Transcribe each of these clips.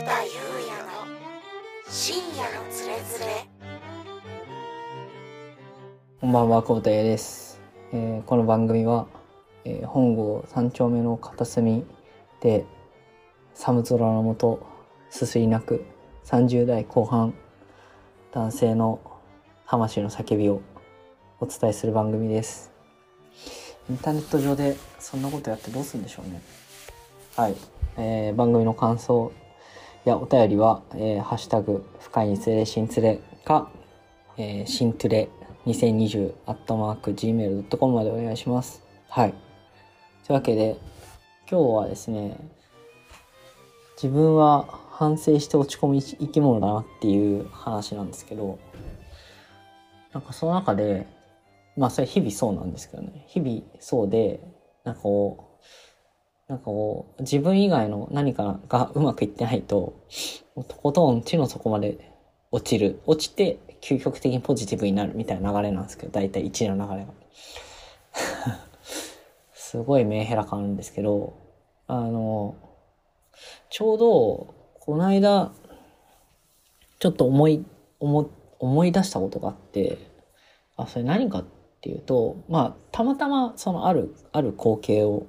田優也の深夜のつれづれ。こんばんは、久保田です、えーこの番組は、えー本郷三丁目の片隅で寒空の下すすり泣く30代後半男性の魂の叫びをお伝えする番組です。インターネット上でそんなことやってどうするんでしょうね。はい、えー番組の感想やお便りは「えーハッシュタグ深いにつれ新つれ」か「えー、新トゥレ2020」アットマーク Gmail.com までお願いします。はい。というわけで今日はですね自分は反省して落ち込む生き物だなっていう話なんですけどなんかその中でまあそれ日々そうなんですけどね。日々そうでなんかこうなんかこう自分以外の何かがうまくいってないととことん地の底まで落ちる。落ちて究極的にポジティブになるみたいな流れなんですけど大体一の流れが。すごいメンヘラ感あるんですけどあのちょうどこの間ちょっと思い思思い出したことがあってあそれ何かっていうとまあたまたまそのあるある光景を、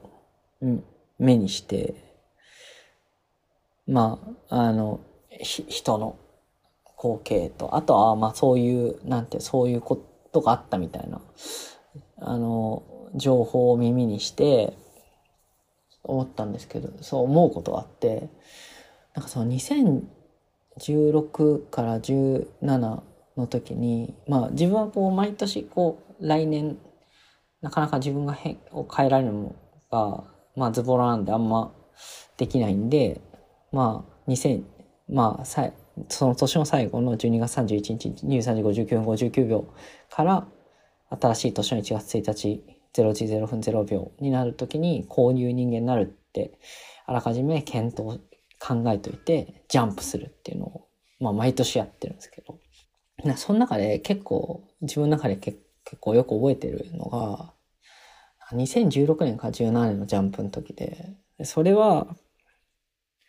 うん、目にしてまああのひ人の光景とあとはまあそういうなんてそういうことがあったみたいなあの情報を耳にして思ったんですけどそう思うことがあってなんかその2016から17の時にまあ自分はこう毎年こう来年なかなか自分が変を変えられるのがまあズボラなんであんまできないんでまあ2000まあさいその年の最後の12月31日23時59分59秒から新しい年の1月1日0時0分0秒になる時にこういう人間になるってあらかじめ検討考えといてジャンプするっていうのを、まあ、毎年やってるんですけど。その中で結構自分の中で結構よく覚えてるのが2016年か17年のジャンプの時でそれは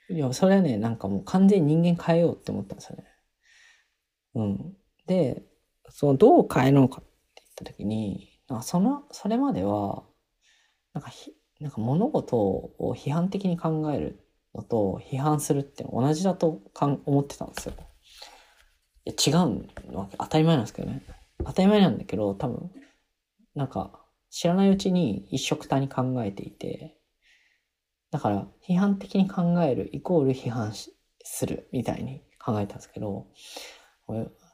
いやそれはねなんかもう完全に人間変えようって思ったんですよね。うん、でそのどう変えるのかって言った時になんかそのそれまではなんかひなんか物事を批判的に考えるのと批判するって同じだとかん思ってたんですよ。いや違うわけ当たり前なんですけどね当たり前なんだけど多分なんか知らないうちに一緒くたに考えていてだから批判的に考えるイコール批判するみたいに考えたんですけど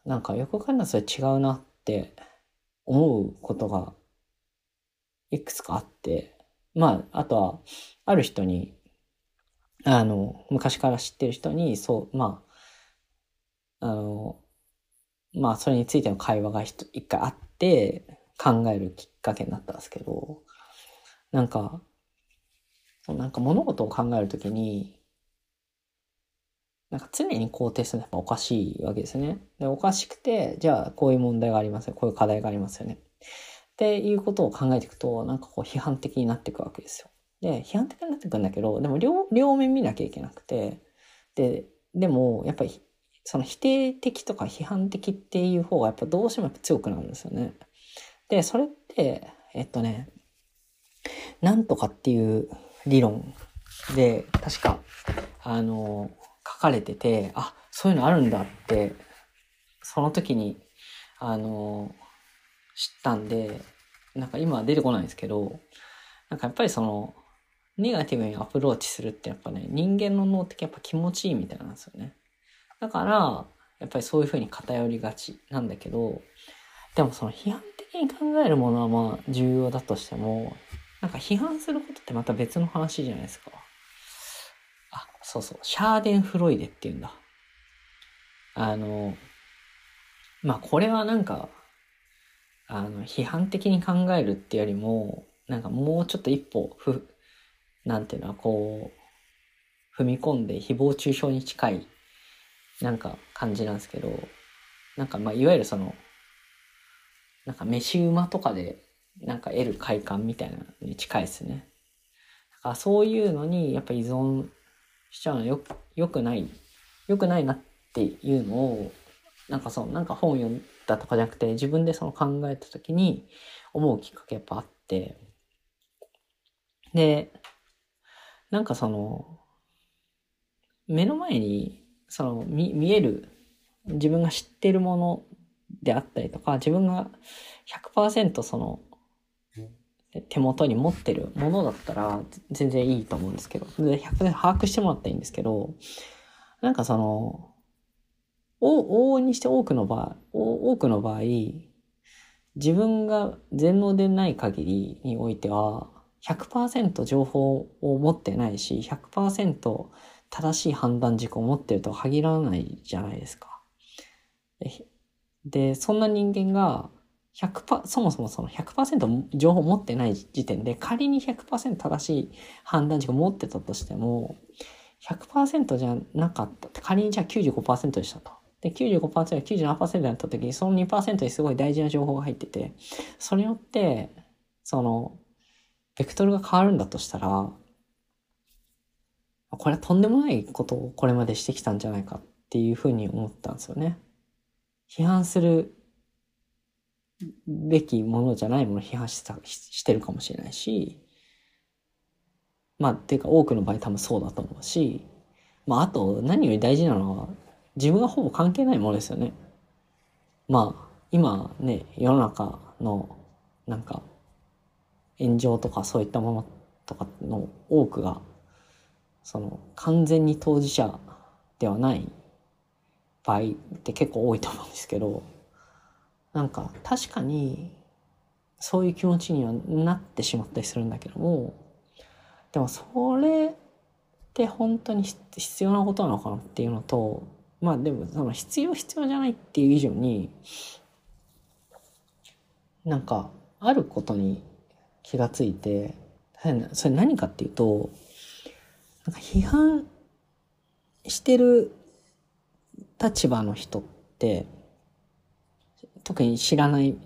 なんかよくわかんないそれ違うなって思うことがいくつかあってまああとはある人にあの昔から知ってる人にそうまああのまあそれについての会話が一回あって考えるきっかけになったんですけどなんかなんか物事を考えるときに、なんか常に肯定するのはやっぱおかしいわけですね。で、おかしくて、じゃあこういう問題がありますよ、こういう課題がありますよね。っていうことを考えていくと、なんかこう批判的になっていくわけですよ。で、批判的になっていくんだけど、でも両両面見なきゃいけなくて、で、でもやっぱりその否定的とか批判的っていう方がやっぱどうしてもやっぱ強くなるんですよね。で、それって、えっとね、なんとかっていう理論で確かあの書かれててあそういうのあるんだってその時にあの知ったんでなんか今は出てこないんですけどなんかやっぱりそのネガティブにアプローチするってやっぱね人間の脳的にやっぱ気持ちいいみたいなんですよね。だからやっぱりそういう風に偏りがちなんだけどでもその批判的に考えるものはまあ重要だとしてもなんか批判することってまた別の話じゃないですか。あ、そうそう。シャーデンフロイデっていうんだ。あの、まあこれはなんか、あの、批判的に考えるっていうよりも、なんかもうちょっと一歩、ふ、なんていうのはこう、踏み込んで誹謗中傷に近い、なんか感じなんですけど、なんかまあいわゆるその、なんか飯馬とかでなんか得る快感みたいなのに近いですね。だからそういうのにやっぱ依存しちゃうのはよよくない良くないなっていうのを、なんかそう、なんか本読んだとかじゃなくて、自分でその考えた時に思うきっかけやっぱあって、で、なんかその、目の前に、その、見、見える、自分が知ってるものであったりとか、自分が100%その、手元に持ってるものだったら全然いいと思うんですけど、で100%把握してもらったらいいんですけど、なんかその、お往々にして多くの場合、お多くの場合、自分が全能でない限りにおいては、100%情報を持ってないし、100%正しい判断軸を持ってるとは限らないじゃないですか。で、そんな人間が100%、そもそもその100%情報を持ってない時点で、仮に100%正しい判断軸を持ってたとしても、100%じゃなかった。仮にじゃあ95%でしたと。で、95%が97%になった時に、その2%にすごい大事な情報が入ってて、それによって、その、ベクトルが変わるんだとしたら、これはとんでもないことをこれまでしてきたんじゃないかっていうふうに思ったんですよね。批判するべきものじゃないものを批判したしてるかもしれないし、まあ、っていうか多くの場合多分そうだと思うし、まあ、あと何より大事なのは自分がほぼ関係ないものですよね。まあ、今ね、世の中のなんか炎上とかそういったものとかの多くが、その完全に当事者ではない場合って結構多いと思うんですけど、なんか確かにそういう気持ちにはなってしまったりするんだけども、でもそれって本当に必要なことなのかなっていうのと、まあでもその必要必要じゃないっていう以上に、なんかあることに気がついて、それ何かっていうと、なんか批判してる立場の人って、特に知らない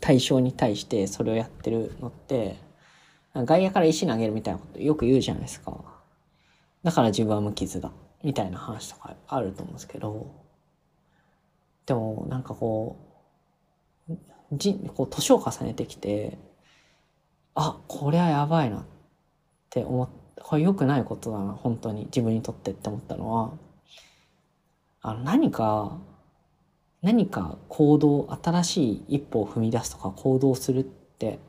対象に対してそれをやってるのって、外野から石投げるみたいなことよく言うじゃないですか。だから自分は無傷だ。みたいな話とかあると思うんですけど、でもなんかこう、じこう年を重ねてきて、あ、これはやばいなって思ってこれ良くないことだな、本当に自分にとってって思ったのは、あの何か、何か行動、新しい一歩を踏み出すとか行動するって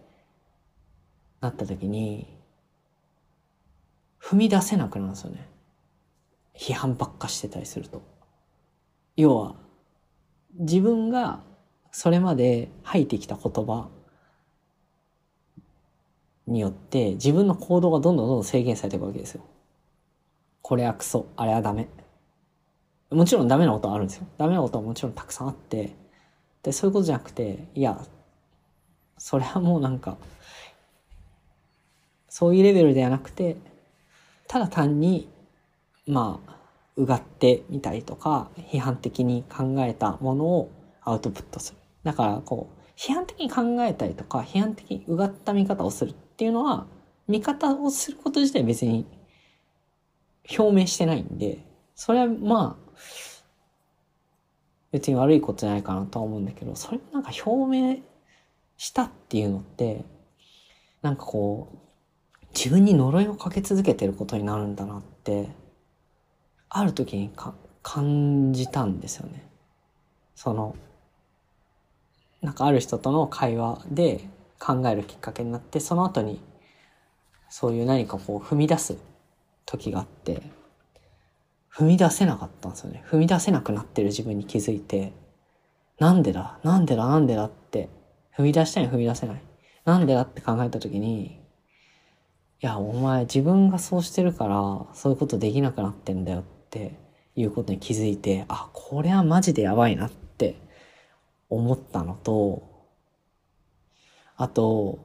なった時に、踏み出せなくなるんですよね。批判ばっかしてたりすると。要は、自分がそれまで吐いてきた言葉によって自分の行動がどんどんどんどん制限されていくわけですよ。これはクソ、あれはダメ。もちろんダメなことはあるんですよ。ダメなことはもちろんたくさんあって、で、そういうことじゃなくて、いや、それはもうなんか、そういうレベルではなくて、ただ単に、まあ、うがってみたりとか、批判的に考えたものをアウトプットする。だから、こう、批判的に考えたりとか、批判的にうがった見方をするっていうのは、見方をすること自体別に表明してないんで、それはまあ、別に悪いことじゃないかなとは思うんだけど、それをなんか表明したっていうのって、なんかこう、自分に呪いをかけ続けてることになるんだなって、ある時にか感じたんですよね。その、なんかある人との会話で考えるきっかけになって、その後にそういう何かこう踏み出す時があって、踏み出せなかったんですよね。踏み出せなくなってる自分に気づいて、なんでだ？なんでだ？なんでだ？って、踏み出したい踏み出せない？なんでだ？って考えた時に、いや、お前自分がそうしてるから、そういうことできなくなってんだよっていうことに気づいて、あ、これはマジでやばいなって思ったのと、あと、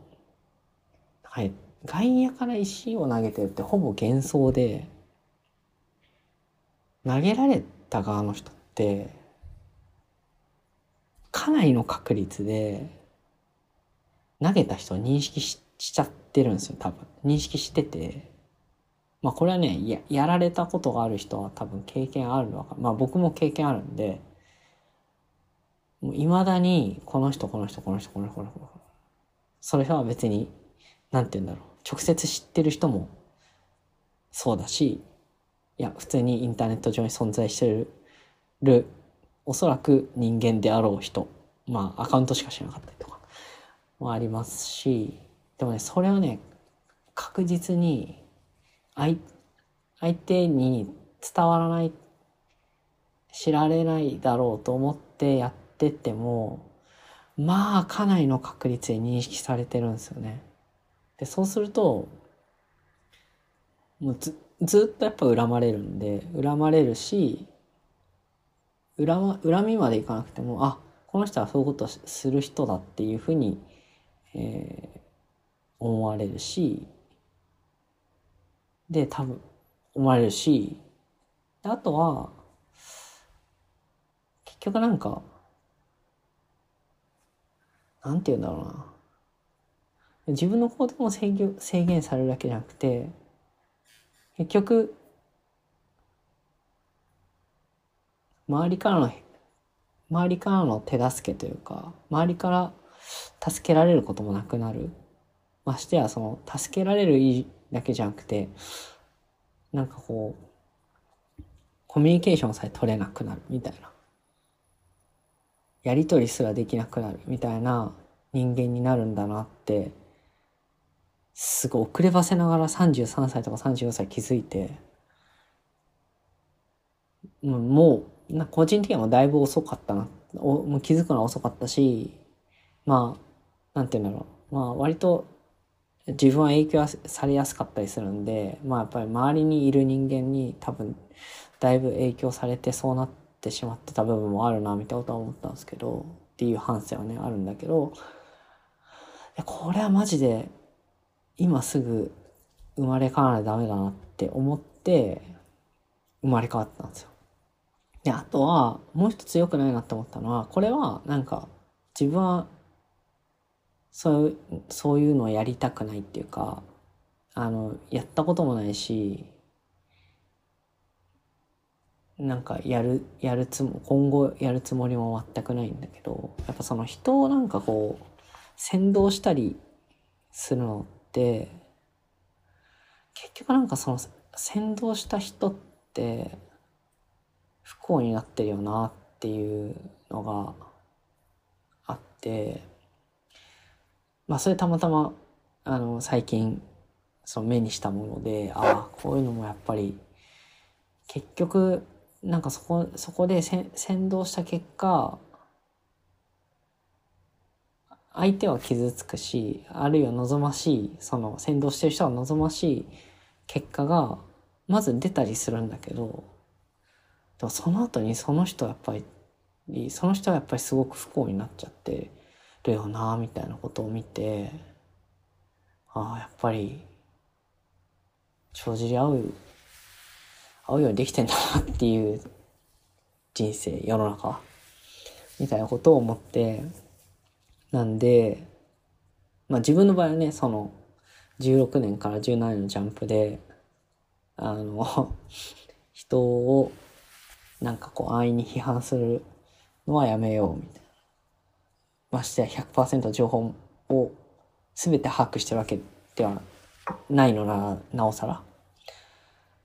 はい、外野から石を投げてるってほぼ幻想で、投げられた側の人って、かなりの確率で、投げた人を認識しちゃってるんですよ、多分。認識してて。まあこれはね、ややられたことがある人は多分経験あるのかまあ僕も経験あるんで、もう未だにこの人この人この人この人この人この人は別に、なんて言うんだろう。直接知ってる人もそうだし、いや、普通にインターネット上に存在してる、おそらく人間であろう人、まあアカウントしか知らなかったりとかもありますし、でもね、それはね、確実に相相手に伝わらない、知られないだろうと思ってやってても、まあ、かなりの確率で認識されてるんですよね。で、そうすると、もうず、ずっとやっぱ恨まれるんで、恨まれるし、恨、恨みまでいかなくても、あ、この人はそういうことをする人だっていうふうに、えー、思われるし、で、多分、思われるし、あとは、結局なんか、なんて言うんだろうな。自分の行動も制限制限されるだけじゃなくて、結局、周りからの、周りからの手助けというか、周りから助けられることもなくなる。ましてや、その、助けられるだけじゃなくて、なんかこう、コミュニケーションさえ取れなくなるみたいな。やりとりすらできなくなるみたいな人間になるんだなって、すごい遅ればせながら33歳とか34歳気づいて、もう、な個人的にはだいぶ遅かったな。おもう気づくのは遅かったし、まあ、なんて言うんだろう。まあ割と自分は影響されやすかったりするんで、まあやっぱり周りにいる人間に多分だいぶ影響されてそうなってしまってた部分もあるな、みたいなことは思ったんですけど、っていう反省はね、あるんだけど、これはマジで今すぐ生まれ変わらないとダメだなって思って生まれ変わったんですよ。で、あとはもう一つ良くないなって思ったのは、これはなんか自分はそういう、そういうのをやりたくないっていうか、あの、やったこともないし、なんかやる、やるつも、今後やるつもりも全くないんだけど、やっぱその人をなんかこう、先導したりするのって、結局なんかその先導した人って不幸になってるよなっていうのがあって、まあそれたまたま、あの、最近、その目にしたもので、ああ、こういうのもやっぱり、結局、なんかそこ、そこで先導した結果、相手は傷つくし、あるいは望ましい、その先導してる人は望ましい結果が、まず出たりするんだけど、でもその後にその人はやっぱり、その人はやっぱりすごく不幸になっちゃってるよな、みたいなことを見て、ああ、やっぱり、帳尻合う合うようにできてんだなっていう人生、世の中、みたいなことを思って、なんで、まあ自分の場合はね、その、16年から17年のジャンプで、あの、人を、なんかこう安易に批判するのはやめよう、みたいな。ましてや100%情報を全て把握してるわけではないのな、なおさら。っ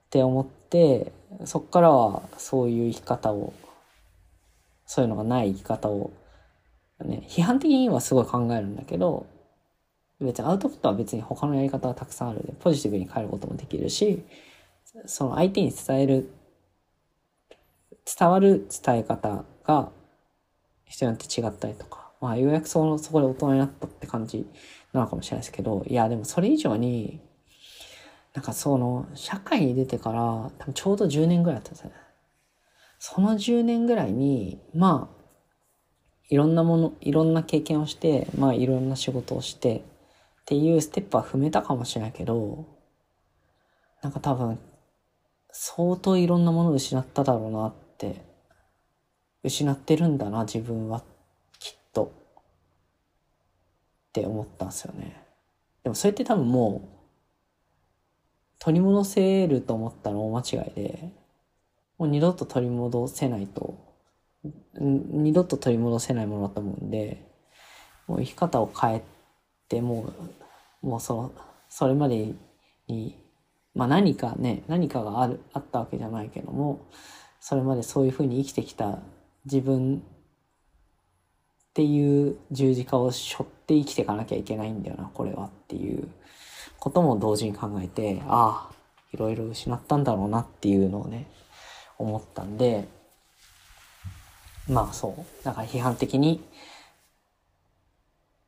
て思って、そっからはそういう生き方を、そういうのがない生き方を、ね、批判的にはすごい考えるんだけど、別にアウトプットは別に他のやり方はたくさんあるで、ポジティブに変えることもできるし、その相手に伝える、伝わる伝え方が人によって違ったりとか、まあようやくその、そこで大人になったって感じなのかもしれないですけど、いやでもそれ以上に、なんかその、社会に出てから、多分ちょうど10年ぐらいだったんですね。その10年ぐらいに、まあ、いろんなもの、いろんな経験をして、まあいろんな仕事をして、っていうステップは踏めたかもしれないけど、なんか多分、相当いろんなものを失っただろうなって、失ってるんだな、自分は、きっと。って思ったんですよね。でもそれって多分もう、取り戻せると思ったら大間違いで、もう二度と取り戻せないと、二度と取り戻せないものだと思うんで、もう生き方を変えて、もう、もうその、それまでに、まあ何かね、何かがある、あったわけじゃないけども、それまでそういうふうに生きてきた自分っていう十字架を背負って生きていかなきゃいけないんだよな、これはっていうことも同時に考えて、ああ、いろいろ失ったんだろうなっていうのをね、思ったんで、まあそう。だから批判的に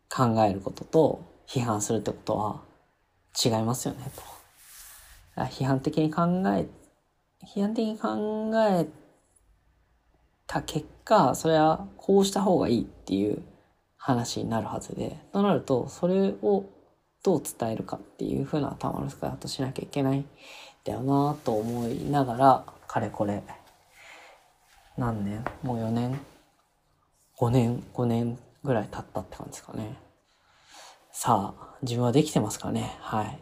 考えることと批判するってことは違いますよね、と。批判的に考え、批判的に考えた結果、それはこうした方がいいっていう話になるはずで、となると、それをどう伝えるかっていう風な頭の使い方しなきゃいけないんだよなと思いながら、かれこれ、何年？もう4年 ?5 年 ?5 年？ぐらい経ったって感じですかね。さあ、自分はできてますかね？はい。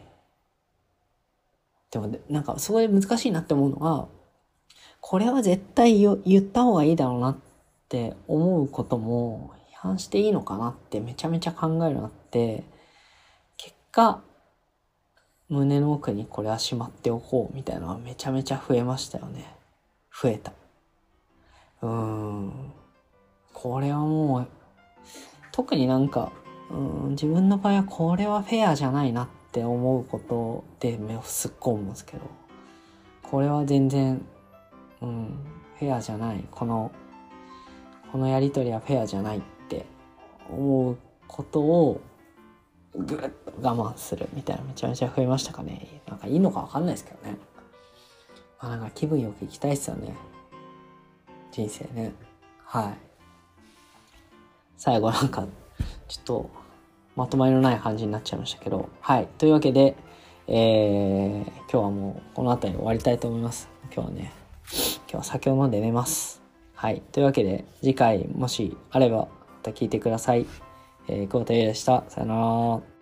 でも、なんか、すごい難しいなって思うのが、これは絶対言った方がいいだろうなって思うことも、批判していいのかなってめちゃめちゃ考えるなって、結果、胸の奥にこれはしまっておこうみたいなのはめちゃめちゃ増えましたよね。増えた。うん。これはもう、特になんか、うん、自分の場合はこれはフェアじゃないなって思うことで目をすっごい思うんですけど、これは全然、うん、フェアじゃない。この、このやりとりはフェアじゃないって思うことをぐっと我慢するみたいなめちゃめちゃ増えましたかね。なんかいいのかわかんないですけどね。まあなんか気分よく行きたいっすよね。人生ね。はい。最後なんか、ちょっと、まとまりのない感じになっちゃいましたけど。はい。というわけで、えー、今日はもうこの辺り終わりたいと思います。今日はね、今日は酒を飲んで寝ます。はい。というわけで、次回もしあれば、また聞いてください。えー、久保田優でした。さよなら。